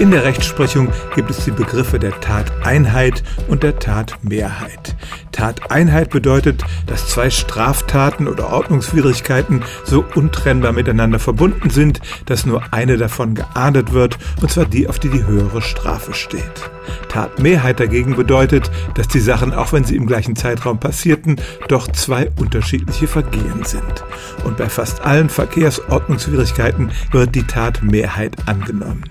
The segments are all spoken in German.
In der Rechtsprechung gibt es die Begriffe der Tateinheit und der Tatmehrheit. Tateinheit bedeutet, dass zwei Straftaten oder Ordnungswidrigkeiten so untrennbar miteinander verbunden sind, dass nur eine davon geahndet wird, und zwar die, auf die die höhere Strafe steht. Tatmehrheit dagegen bedeutet, dass die Sachen, auch wenn sie im gleichen Zeitraum passierten, doch zwei unterschiedliche Vergehen sind. Und bei fast allen Verkehrsordnungswidrigkeiten wird die Tatmehrheit angenommen.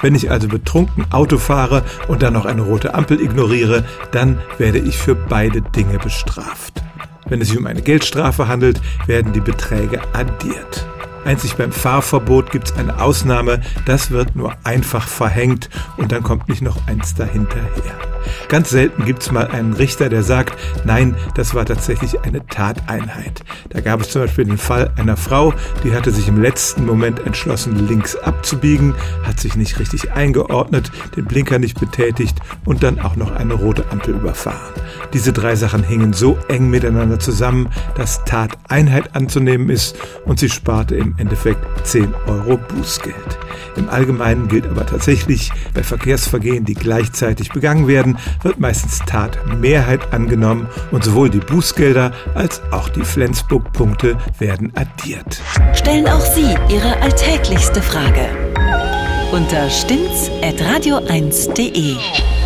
Wenn ich also betrunken Auto fahre und dann noch eine rote Ampel ignoriere, dann werde ich für beide Dinge bestraft. Wenn es sich um eine Geldstrafe handelt, werden die Beträge addiert. Einzig beim Fahrverbot gibt es eine Ausnahme, das wird nur einfach verhängt und dann kommt nicht noch eins dahinterher. Ganz selten gibt es mal einen Richter, der sagt, nein, das war tatsächlich eine Tateinheit. Da gab es zum Beispiel den Fall einer Frau, die hatte sich im letzten Moment entschlossen, links abzubiegen, hat sich nicht richtig eingeordnet, den Blinker nicht betätigt und dann auch noch eine rote Ampel überfahren. Diese drei Sachen hingen so eng miteinander zusammen, dass Tateinheit anzunehmen ist und sie sparte im Endeffekt 10 Euro Bußgeld. Im Allgemeinen gilt aber tatsächlich, bei Verkehrsvergehen, die gleichzeitig begangen werden, wird meistens Tatmehrheit angenommen und sowohl die Bußgelder als auch die Flensburg-Punkte werden addiert. Stellen auch Sie Ihre alltäglichste Frage unter stimmtz.radio1.de.